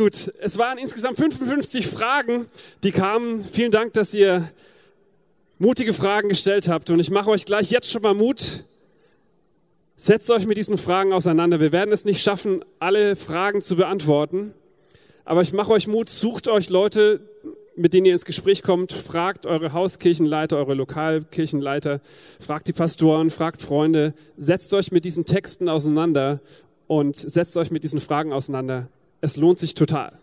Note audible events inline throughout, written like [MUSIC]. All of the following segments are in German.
Gut, es waren insgesamt 55 Fragen, die kamen. Vielen Dank, dass ihr mutige Fragen gestellt habt. Und ich mache euch gleich jetzt schon mal Mut. Setzt euch mit diesen Fragen auseinander. Wir werden es nicht schaffen, alle Fragen zu beantworten. Aber ich mache euch Mut, sucht euch Leute, mit denen ihr ins Gespräch kommt, fragt eure Hauskirchenleiter, eure Lokalkirchenleiter, fragt die Pastoren, fragt Freunde, setzt euch mit diesen Texten auseinander und setzt euch mit diesen Fragen auseinander. Es lohnt sich total.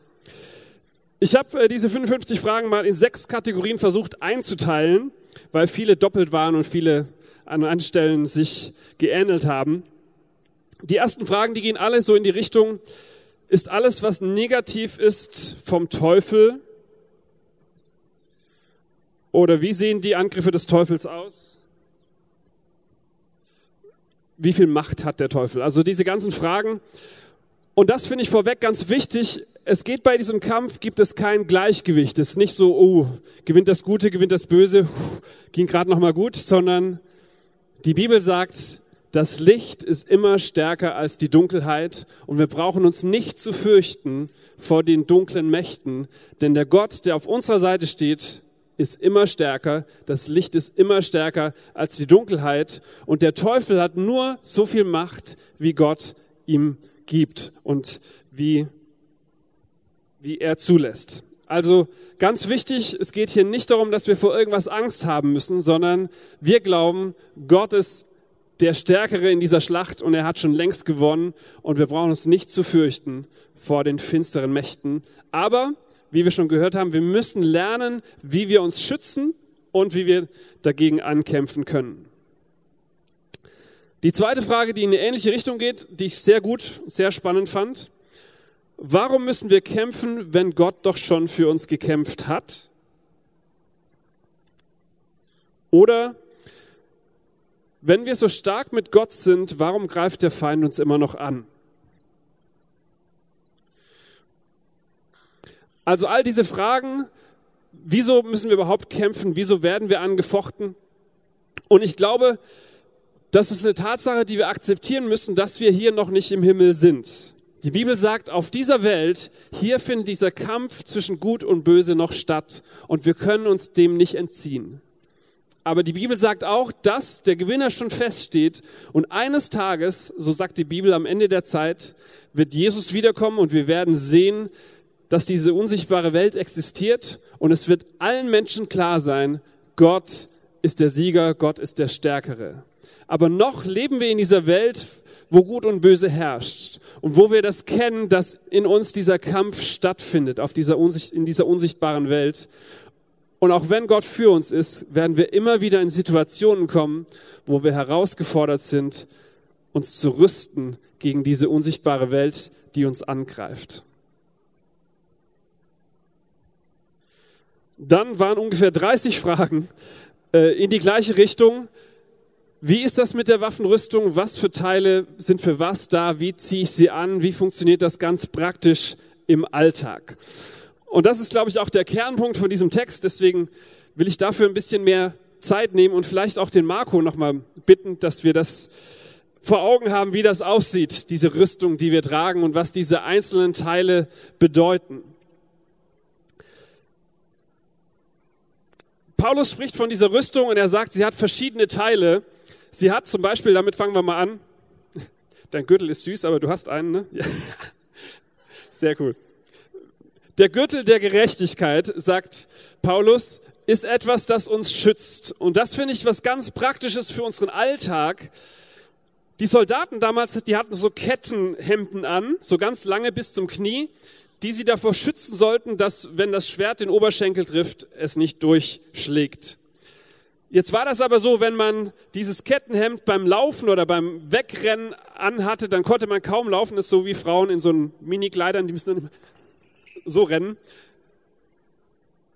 Ich habe äh, diese 55 Fragen mal in sechs Kategorien versucht einzuteilen, weil viele doppelt waren und viele an anderen Stellen sich geähnelt haben. Die ersten Fragen, die gehen alle so in die Richtung, ist alles, was negativ ist, vom Teufel? Oder wie sehen die Angriffe des Teufels aus? Wie viel Macht hat der Teufel? Also diese ganzen Fragen. Und das finde ich vorweg ganz wichtig. Es geht bei diesem Kampf, gibt es kein Gleichgewicht. Es ist nicht so, oh, gewinnt das Gute, gewinnt das Böse, ging gerade noch mal gut, sondern die Bibel sagt, das Licht ist immer stärker als die Dunkelheit und wir brauchen uns nicht zu fürchten vor den dunklen Mächten, denn der Gott, der auf unserer Seite steht, ist immer stärker, das Licht ist immer stärker als die Dunkelheit und der Teufel hat nur so viel Macht, wie Gott ihm gibt und wie, wie er zulässt. Also ganz wichtig, es geht hier nicht darum, dass wir vor irgendwas Angst haben müssen, sondern wir glauben, Gott ist der Stärkere in dieser Schlacht und er hat schon längst gewonnen und wir brauchen uns nicht zu fürchten vor den finsteren Mächten. Aber wie wir schon gehört haben, wir müssen lernen, wie wir uns schützen und wie wir dagegen ankämpfen können. Die zweite Frage, die in eine ähnliche Richtung geht, die ich sehr gut, sehr spannend fand. Warum müssen wir kämpfen, wenn Gott doch schon für uns gekämpft hat? Oder wenn wir so stark mit Gott sind, warum greift der Feind uns immer noch an? Also all diese Fragen, wieso müssen wir überhaupt kämpfen? Wieso werden wir angefochten? Und ich glaube, das ist eine Tatsache, die wir akzeptieren müssen, dass wir hier noch nicht im Himmel sind. Die Bibel sagt, auf dieser Welt, hier findet dieser Kampf zwischen Gut und Böse noch statt und wir können uns dem nicht entziehen. Aber die Bibel sagt auch, dass der Gewinner schon feststeht und eines Tages, so sagt die Bibel am Ende der Zeit, wird Jesus wiederkommen und wir werden sehen, dass diese unsichtbare Welt existiert und es wird allen Menschen klar sein, Gott ist der Sieger, Gott ist der Stärkere. Aber noch leben wir in dieser Welt, wo Gut und Böse herrscht und wo wir das kennen, dass in uns dieser Kampf stattfindet auf dieser Unsicht, in dieser unsichtbaren Welt. Und auch wenn Gott für uns ist, werden wir immer wieder in Situationen kommen, wo wir herausgefordert sind, uns zu rüsten gegen diese unsichtbare Welt, die uns angreift. Dann waren ungefähr 30 Fragen äh, in die gleiche Richtung. Wie ist das mit der Waffenrüstung? Was für Teile sind für was da? Wie ziehe ich sie an? Wie funktioniert das ganz praktisch im Alltag? Und das ist, glaube ich, auch der Kernpunkt von diesem Text. Deswegen will ich dafür ein bisschen mehr Zeit nehmen und vielleicht auch den Marco nochmal bitten, dass wir das vor Augen haben, wie das aussieht, diese Rüstung, die wir tragen und was diese einzelnen Teile bedeuten. Paulus spricht von dieser Rüstung und er sagt, sie hat verschiedene Teile. Sie hat zum Beispiel, damit fangen wir mal an. Dein Gürtel ist süß, aber du hast einen, ne? Ja. Sehr cool. Der Gürtel der Gerechtigkeit, sagt Paulus, ist etwas, das uns schützt. Und das finde ich was ganz Praktisches für unseren Alltag. Die Soldaten damals, die hatten so Kettenhemden an, so ganz lange bis zum Knie die sie davor schützen sollten, dass, wenn das Schwert den Oberschenkel trifft, es nicht durchschlägt. Jetzt war das aber so, wenn man dieses Kettenhemd beim Laufen oder beim Wegrennen anhatte, dann konnte man kaum laufen. Das ist so wie Frauen in so einen Mini-Kleidern, die müssen dann so rennen.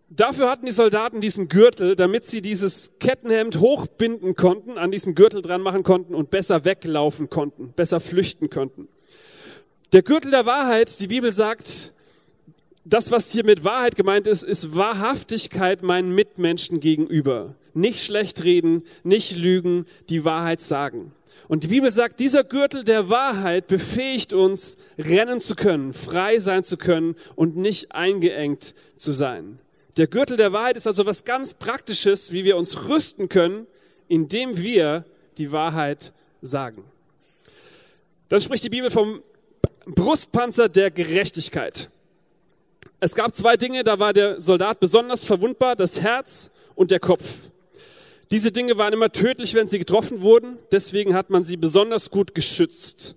Dafür hatten die Soldaten diesen Gürtel, damit sie dieses Kettenhemd hochbinden konnten, an diesen Gürtel dran machen konnten und besser weglaufen konnten, besser flüchten konnten. Der Gürtel der Wahrheit, die Bibel sagt, das, was hier mit Wahrheit gemeint ist, ist Wahrhaftigkeit meinen Mitmenschen gegenüber. Nicht schlecht reden, nicht lügen, die Wahrheit sagen. Und die Bibel sagt, dieser Gürtel der Wahrheit befähigt uns, rennen zu können, frei sein zu können und nicht eingeengt zu sein. Der Gürtel der Wahrheit ist also was ganz Praktisches, wie wir uns rüsten können, indem wir die Wahrheit sagen. Dann spricht die Bibel vom Brustpanzer der Gerechtigkeit. Es gab zwei Dinge, da war der Soldat besonders verwundbar, das Herz und der Kopf. Diese Dinge waren immer tödlich, wenn sie getroffen wurden, deswegen hat man sie besonders gut geschützt.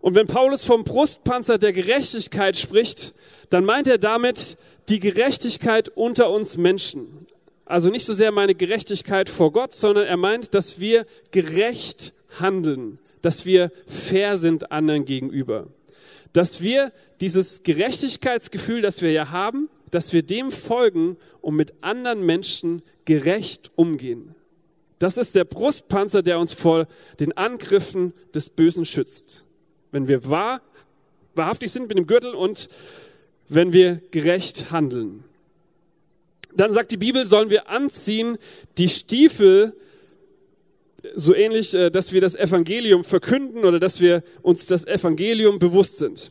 Und wenn Paulus vom Brustpanzer der Gerechtigkeit spricht, dann meint er damit die Gerechtigkeit unter uns Menschen. Also nicht so sehr meine Gerechtigkeit vor Gott, sondern er meint, dass wir gerecht handeln, dass wir fair sind anderen gegenüber dass wir dieses Gerechtigkeitsgefühl, das wir ja haben, dass wir dem folgen und mit anderen Menschen gerecht umgehen. Das ist der Brustpanzer, der uns vor den Angriffen des Bösen schützt. Wenn wir wahr, wahrhaftig sind mit dem Gürtel und wenn wir gerecht handeln. Dann sagt die Bibel, sollen wir anziehen die Stiefel so ähnlich, äh, dass wir das Evangelium verkünden oder dass wir uns das Evangelium bewusst sind.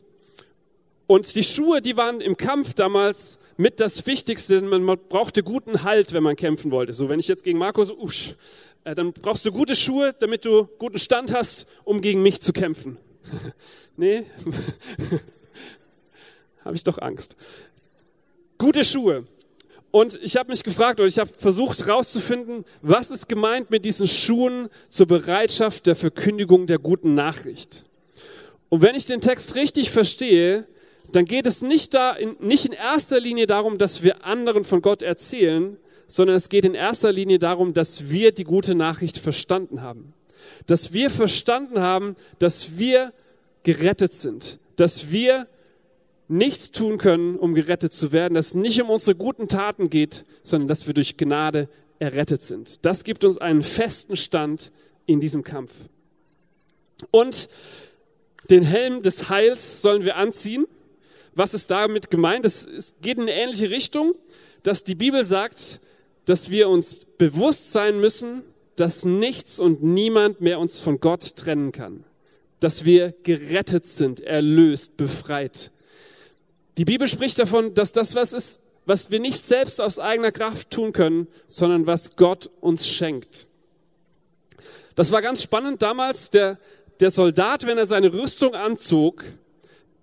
Und die Schuhe, die waren im Kampf damals mit das Wichtigste. Man brauchte guten Halt, wenn man kämpfen wollte. So, wenn ich jetzt gegen Marco so, usch, äh, dann brauchst du gute Schuhe, damit du guten Stand hast, um gegen mich zu kämpfen. [LAUGHS] nee, [LAUGHS] habe ich doch Angst. Gute Schuhe. Und ich habe mich gefragt oder ich habe versucht herauszufinden, was ist gemeint mit diesen Schuhen zur Bereitschaft der Verkündigung der guten Nachricht. Und wenn ich den Text richtig verstehe, dann geht es nicht, da in, nicht in erster Linie darum, dass wir anderen von Gott erzählen, sondern es geht in erster Linie darum, dass wir die gute Nachricht verstanden haben. Dass wir verstanden haben, dass wir gerettet sind. Dass wir nichts tun können, um gerettet zu werden, dass es nicht um unsere guten Taten geht, sondern dass wir durch Gnade errettet sind. Das gibt uns einen festen Stand in diesem Kampf. Und den Helm des Heils sollen wir anziehen. Was ist damit gemeint? Es geht in eine ähnliche Richtung, dass die Bibel sagt, dass wir uns bewusst sein müssen, dass nichts und niemand mehr uns von Gott trennen kann. Dass wir gerettet sind, erlöst, befreit. Die Bibel spricht davon, dass das was ist, was wir nicht selbst aus eigener Kraft tun können, sondern was Gott uns schenkt. Das war ganz spannend damals. Der, der Soldat, wenn er seine Rüstung anzog,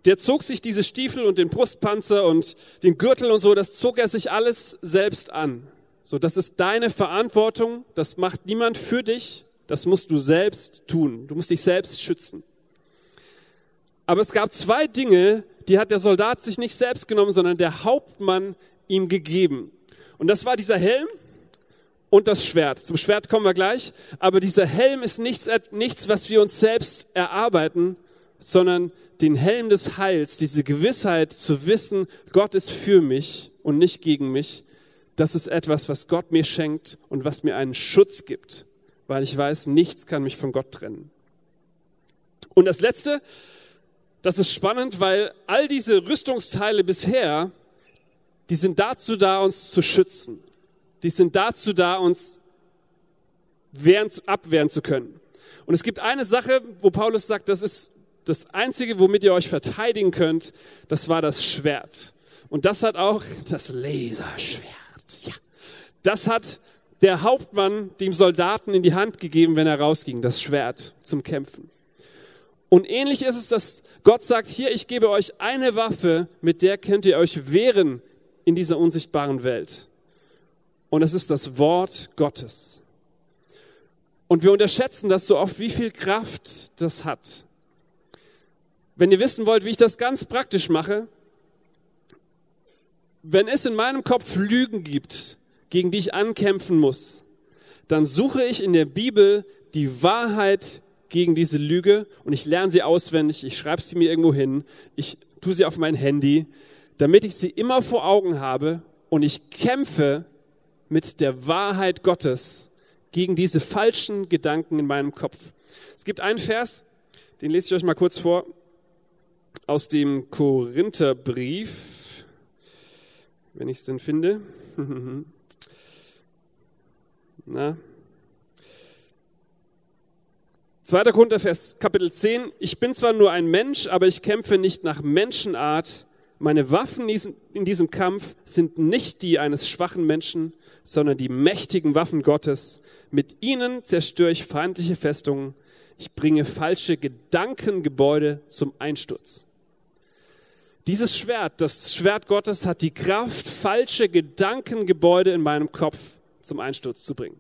der zog sich diese Stiefel und den Brustpanzer und den Gürtel und so, das zog er sich alles selbst an. So, das ist deine Verantwortung, das macht niemand für dich, das musst du selbst tun. Du musst dich selbst schützen. Aber es gab zwei Dinge, die hat der Soldat sich nicht selbst genommen, sondern der Hauptmann ihm gegeben. Und das war dieser Helm und das Schwert. Zum Schwert kommen wir gleich. Aber dieser Helm ist nichts, nichts, was wir uns selbst erarbeiten, sondern den Helm des Heils, diese Gewissheit zu wissen, Gott ist für mich und nicht gegen mich. Das ist etwas, was Gott mir schenkt und was mir einen Schutz gibt, weil ich weiß, nichts kann mich von Gott trennen. Und das Letzte, das ist spannend, weil all diese Rüstungsteile bisher, die sind dazu da, uns zu schützen. Die sind dazu da, uns wehren, abwehren zu können. Und es gibt eine Sache, wo Paulus sagt, das ist das Einzige, womit ihr euch verteidigen könnt, das war das Schwert. Und das hat auch das Laserschwert. Ja. Das hat der Hauptmann dem Soldaten in die Hand gegeben, wenn er rausging, das Schwert zum Kämpfen. Und ähnlich ist es, dass Gott sagt, hier, ich gebe euch eine Waffe, mit der könnt ihr euch wehren in dieser unsichtbaren Welt. Und es ist das Wort Gottes. Und wir unterschätzen das so oft, wie viel Kraft das hat. Wenn ihr wissen wollt, wie ich das ganz praktisch mache, wenn es in meinem Kopf Lügen gibt, gegen die ich ankämpfen muss, dann suche ich in der Bibel die Wahrheit gegen diese Lüge und ich lerne sie auswendig, ich schreibe sie mir irgendwo hin, ich tue sie auf mein Handy, damit ich sie immer vor Augen habe und ich kämpfe mit der Wahrheit Gottes gegen diese falschen Gedanken in meinem Kopf. Es gibt einen Vers, den lese ich euch mal kurz vor, aus dem Korintherbrief, wenn ich es denn finde. [LAUGHS] Na, 2. Korinther, Vers Kapitel 10. Ich bin zwar nur ein Mensch, aber ich kämpfe nicht nach Menschenart. Meine Waffen in diesem Kampf sind nicht die eines schwachen Menschen, sondern die mächtigen Waffen Gottes. Mit ihnen zerstöre ich feindliche Festungen. Ich bringe falsche Gedankengebäude zum Einsturz. Dieses Schwert, das Schwert Gottes, hat die Kraft, falsche Gedankengebäude in meinem Kopf zum Einsturz zu bringen.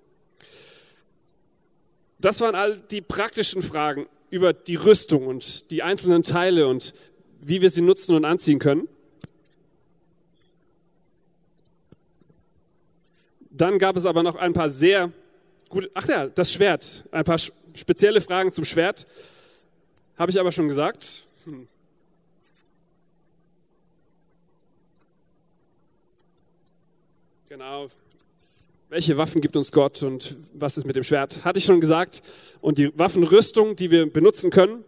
Das waren all die praktischen Fragen über die Rüstung und die einzelnen Teile und wie wir sie nutzen und anziehen können. Dann gab es aber noch ein paar sehr gute, ach ja, das Schwert, ein paar spezielle Fragen zum Schwert. Habe ich aber schon gesagt. Hm. Genau, welche Waffen gibt uns Gott und was ist mit dem Schwert? Hatte ich schon gesagt. Und die Waffenrüstung, die wir benutzen können.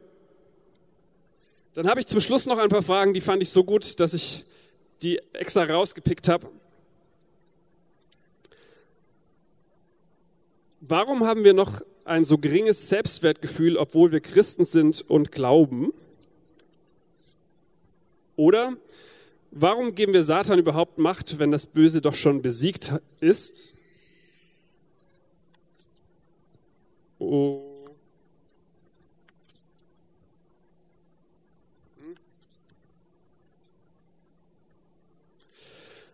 Dann habe ich zum Schluss noch ein paar Fragen, die fand ich so gut, dass ich die extra rausgepickt habe. Warum haben wir noch ein so geringes Selbstwertgefühl, obwohl wir Christen sind und glauben? Oder warum geben wir Satan überhaupt Macht, wenn das Böse doch schon besiegt ist? Oh.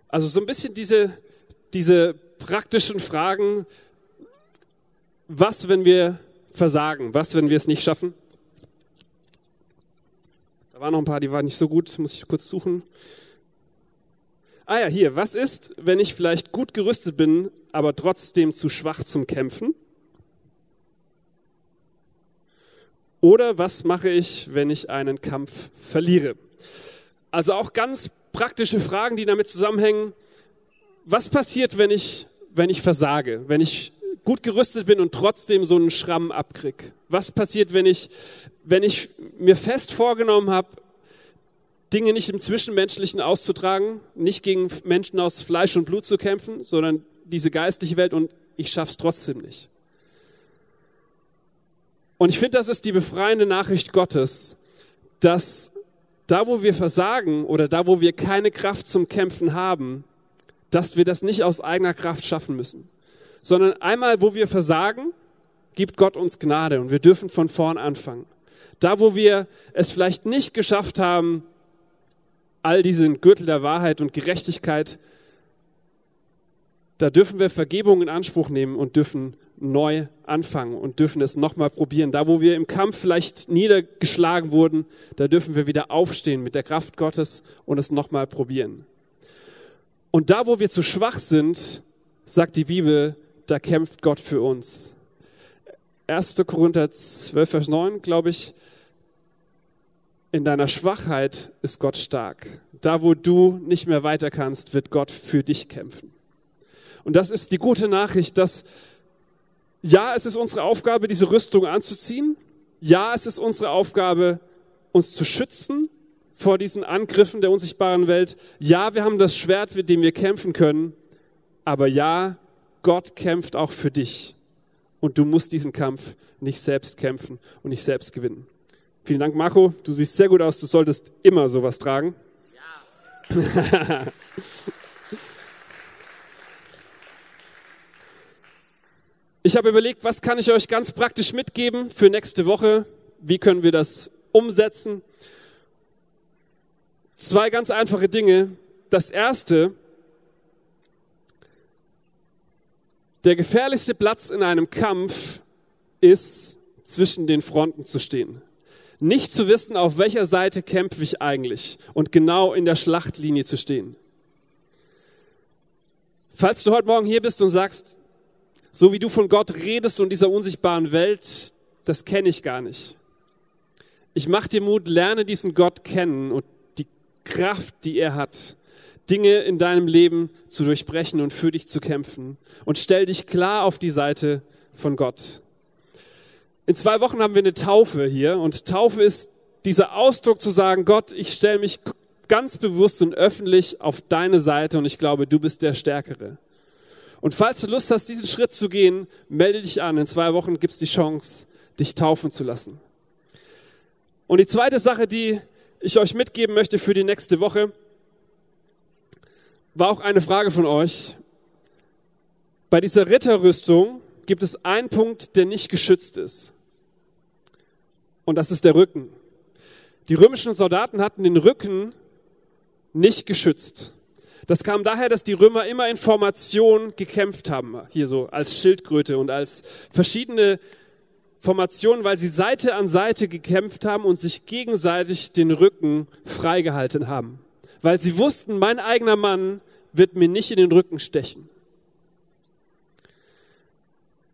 Also so ein bisschen diese, diese praktischen Fragen, was, wenn wir versagen, was, wenn wir es nicht schaffen? Da waren noch ein paar, die waren nicht so gut, muss ich kurz suchen. Ah ja, hier, was ist, wenn ich vielleicht gut gerüstet bin, aber trotzdem zu schwach zum Kämpfen? Oder was mache ich, wenn ich einen Kampf verliere? Also auch ganz praktische Fragen, die damit zusammenhängen. Was passiert, wenn ich, wenn ich versage, wenn ich gut gerüstet bin und trotzdem so einen Schramm abkrieg? Was passiert, wenn ich, wenn ich mir fest vorgenommen habe, Dinge nicht im Zwischenmenschlichen auszutragen, nicht gegen Menschen aus Fleisch und Blut zu kämpfen, sondern diese geistliche Welt und ich schaff's trotzdem nicht? Und ich finde, das ist die befreiende Nachricht Gottes, dass da, wo wir versagen oder da, wo wir keine Kraft zum Kämpfen haben, dass wir das nicht aus eigener Kraft schaffen müssen, sondern einmal, wo wir versagen, gibt Gott uns Gnade und wir dürfen von vorn anfangen. Da, wo wir es vielleicht nicht geschafft haben, all diesen Gürtel der Wahrheit und Gerechtigkeit, da dürfen wir Vergebung in Anspruch nehmen und dürfen neu anfangen und dürfen es nochmal probieren. Da, wo wir im Kampf vielleicht niedergeschlagen wurden, da dürfen wir wieder aufstehen mit der Kraft Gottes und es nochmal probieren. Und da, wo wir zu schwach sind, sagt die Bibel, da kämpft Gott für uns. 1. Korinther 12, Vers 9, glaube ich, in deiner Schwachheit ist Gott stark. Da, wo du nicht mehr weiter kannst, wird Gott für dich kämpfen. Und das ist die gute Nachricht, dass ja, es ist unsere Aufgabe, diese Rüstung anzuziehen. Ja, es ist unsere Aufgabe, uns zu schützen vor diesen Angriffen der unsichtbaren Welt. Ja, wir haben das Schwert, mit dem wir kämpfen können. Aber ja, Gott kämpft auch für dich. Und du musst diesen Kampf nicht selbst kämpfen und nicht selbst gewinnen. Vielen Dank, Marco. Du siehst sehr gut aus. Du solltest immer sowas tragen. Ja. Ich habe überlegt, was kann ich euch ganz praktisch mitgeben für nächste Woche? Wie können wir das umsetzen? Zwei ganz einfache Dinge. Das erste, der gefährlichste Platz in einem Kampf ist, zwischen den Fronten zu stehen. Nicht zu wissen, auf welcher Seite kämpfe ich eigentlich und genau in der Schlachtlinie zu stehen. Falls du heute Morgen hier bist und sagst, so wie du von Gott redest und dieser unsichtbaren Welt, das kenne ich gar nicht. Ich mache dir Mut, lerne diesen Gott kennen und die Kraft, die er hat, Dinge in deinem Leben zu durchbrechen und für dich zu kämpfen. Und stell dich klar auf die Seite von Gott. In zwei Wochen haben wir eine Taufe hier und Taufe ist dieser Ausdruck zu sagen, Gott, ich stelle mich ganz bewusst und öffentlich auf deine Seite und ich glaube, du bist der Stärkere. Und falls du Lust hast, diesen Schritt zu gehen, melde dich an. In zwei Wochen gibt es die Chance, dich taufen zu lassen. Und die zweite Sache, die ich euch mitgeben möchte für die nächste Woche, war auch eine Frage von euch. Bei dieser Ritterrüstung gibt es einen Punkt, der nicht geschützt ist. Und das ist der Rücken. Die römischen Soldaten hatten den Rücken nicht geschützt. Das kam daher, dass die Römer immer in Formation gekämpft haben, hier so als Schildkröte und als verschiedene Formationen, weil sie Seite an Seite gekämpft haben und sich gegenseitig den Rücken freigehalten haben. Weil sie wussten, mein eigener Mann wird mir nicht in den Rücken stechen.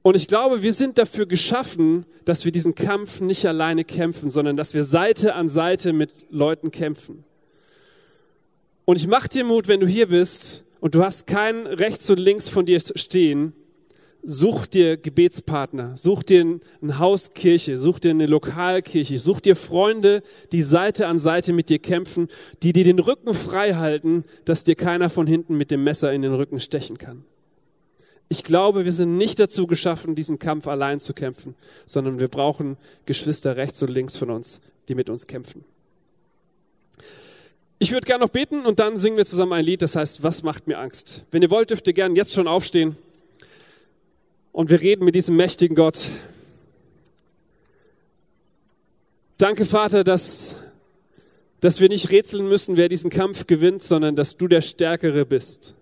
Und ich glaube, wir sind dafür geschaffen, dass wir diesen Kampf nicht alleine kämpfen, sondern dass wir Seite an Seite mit Leuten kämpfen. Und ich mache dir Mut, wenn du hier bist und du hast keinen rechts und links von dir stehen, such dir Gebetspartner, such dir eine Hauskirche, such dir eine Lokalkirche, such dir Freunde, die Seite an Seite mit dir kämpfen, die dir den Rücken frei halten, dass dir keiner von hinten mit dem Messer in den Rücken stechen kann. Ich glaube, wir sind nicht dazu geschaffen, diesen Kampf allein zu kämpfen, sondern wir brauchen Geschwister rechts und links von uns, die mit uns kämpfen. Ich würde gerne noch beten und dann singen wir zusammen ein Lied, das heißt, was macht mir Angst? Wenn ihr wollt, dürft ihr gerne jetzt schon aufstehen und wir reden mit diesem mächtigen Gott. Danke, Vater, dass, dass wir nicht rätseln müssen, wer diesen Kampf gewinnt, sondern dass du der Stärkere bist.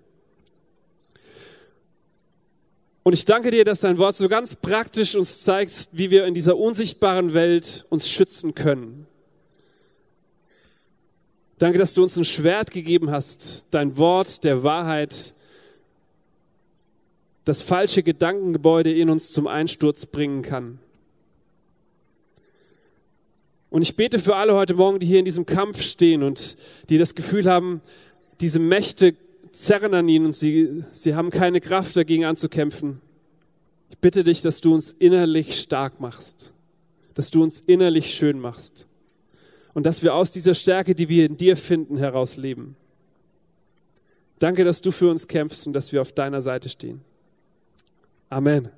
Und ich danke dir, dass dein Wort so ganz praktisch uns zeigt, wie wir in dieser unsichtbaren Welt uns schützen können. Danke, dass du uns ein Schwert gegeben hast, dein Wort der Wahrheit, das falsche Gedankengebäude in uns zum Einsturz bringen kann. Und ich bete für alle heute Morgen, die hier in diesem Kampf stehen und die das Gefühl haben, diese Mächte zerren an ihnen und sie, sie haben keine Kraft dagegen anzukämpfen. Ich bitte dich, dass du uns innerlich stark machst, dass du uns innerlich schön machst und dass wir aus dieser Stärke, die wir in dir finden, heraus leben. Danke, dass du für uns kämpfst und dass wir auf deiner Seite stehen. Amen.